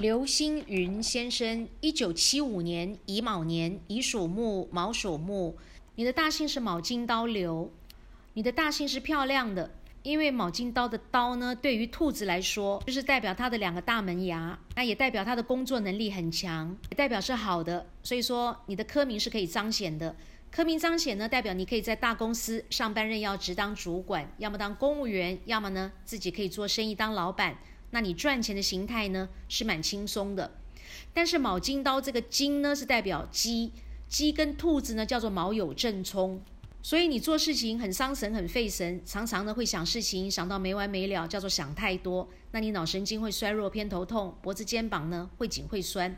刘星云先生，一九七五年乙卯年，乙属木，卯属木。你的大姓是卯金刀刘，你的大姓是漂亮的，因为卯金刀的刀呢，对于兔子来说，就是代表它的两个大门牙，那也代表它的工作能力很强，也代表是好的。所以说，你的科名是可以彰显的。科名彰显呢，代表你可以在大公司上班任要职当主管，要么当公务员，要么呢自己可以做生意当老板。那你赚钱的形态呢是蛮轻松的，但是卯金刀这个金呢是代表鸡，鸡跟兔子呢叫做卯酉正冲，所以你做事情很伤神很费神，常常呢会想事情想到没完没了，叫做想太多。那你脑神经会衰弱偏头痛，脖子肩膀呢会紧会酸，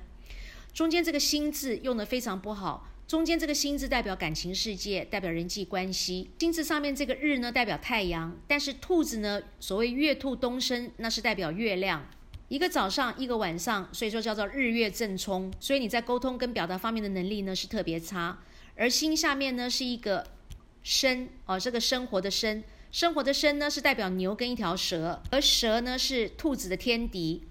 中间这个心字用的非常不好。中间这个心字代表感情世界，代表人际关系。心字上面这个日呢，代表太阳。但是兔子呢，所谓月兔东升，那是代表月亮。一个早上，一个晚上，所以说叫做日月正冲。所以你在沟通跟表达方面的能力呢是特别差。而心下面呢是一个生哦，这个生活的生，生活的生呢是代表牛跟一条蛇，而蛇呢是兔子的天敌。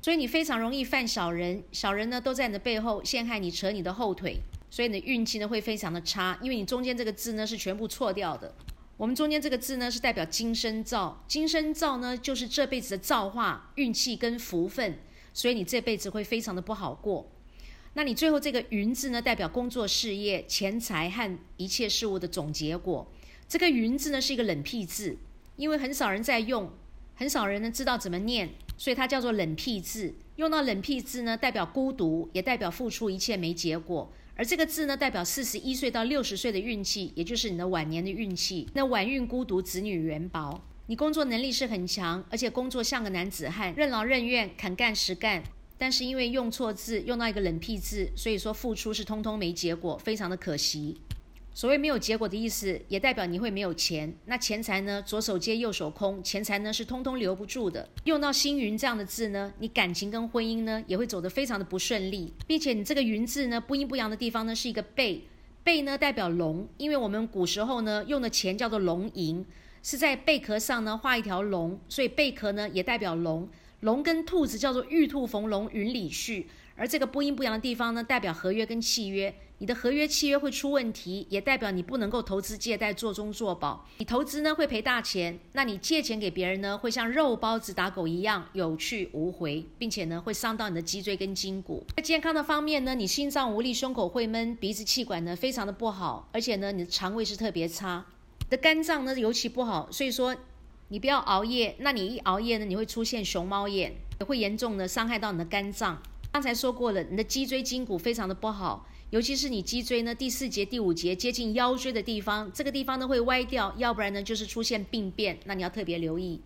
所以你非常容易犯小人，小人呢都在你的背后陷害你，扯你的后腿。所以你的运气呢会非常的差，因为你中间这个字呢是全部错掉的。我们中间这个字呢是代表金生造，金生造呢就是这辈子的造化、运气跟福分，所以你这辈子会非常的不好过。那你最后这个云字呢代表工作、事业、钱财和一切事物的总结果。这个云字呢是一个冷僻字，因为很少人在用，很少人呢知道怎么念，所以它叫做冷僻字。用到冷僻字呢代表孤独，也代表付出一切没结果。而这个字呢，代表四十一岁到六十岁的运气，也就是你的晚年的运气。那晚运孤独，子女缘薄。你工作能力是很强，而且工作像个男子汉，任劳任怨，肯干实干。但是因为用错字，用到一个冷僻字，所以说付出是通通没结果，非常的可惜。所谓没有结果的意思，也代表你会没有钱。那钱财呢？左手接右手空，钱财呢是通通留不住的。用到星云这样的字呢，你感情跟婚姻呢也会走得非常的不顺利，并且你这个云字呢不阴不阳的地方呢是一个贝，贝呢代表龙，因为我们古时候呢用的钱叫做龙银，是在贝壳上呢画一条龙，所以贝壳呢也代表龙。龙跟兔子叫做玉兔逢龙，云里去。而这个不阴不阳的地方呢，代表合约跟契约。你的合约契约会出问题，也代表你不能够投资借贷做中做保。你投资呢会赔大钱，那你借钱给别人呢，会像肉包子打狗一样有去无回，并且呢会伤到你的脊椎跟筋骨。在健康的方面呢，你心脏无力，胸口会闷，鼻子气管呢非常的不好，而且呢你的肠胃是特别差，你的肝脏呢尤其不好。所以说你不要熬夜，那你一熬夜呢，你会出现熊猫眼，也会严重的伤害到你的肝脏。刚才说过了，你的脊椎筋骨非常的不好，尤其是你脊椎呢第四节、第五节接近腰椎的地方，这个地方呢会歪掉，要不然呢就是出现病变，那你要特别留意。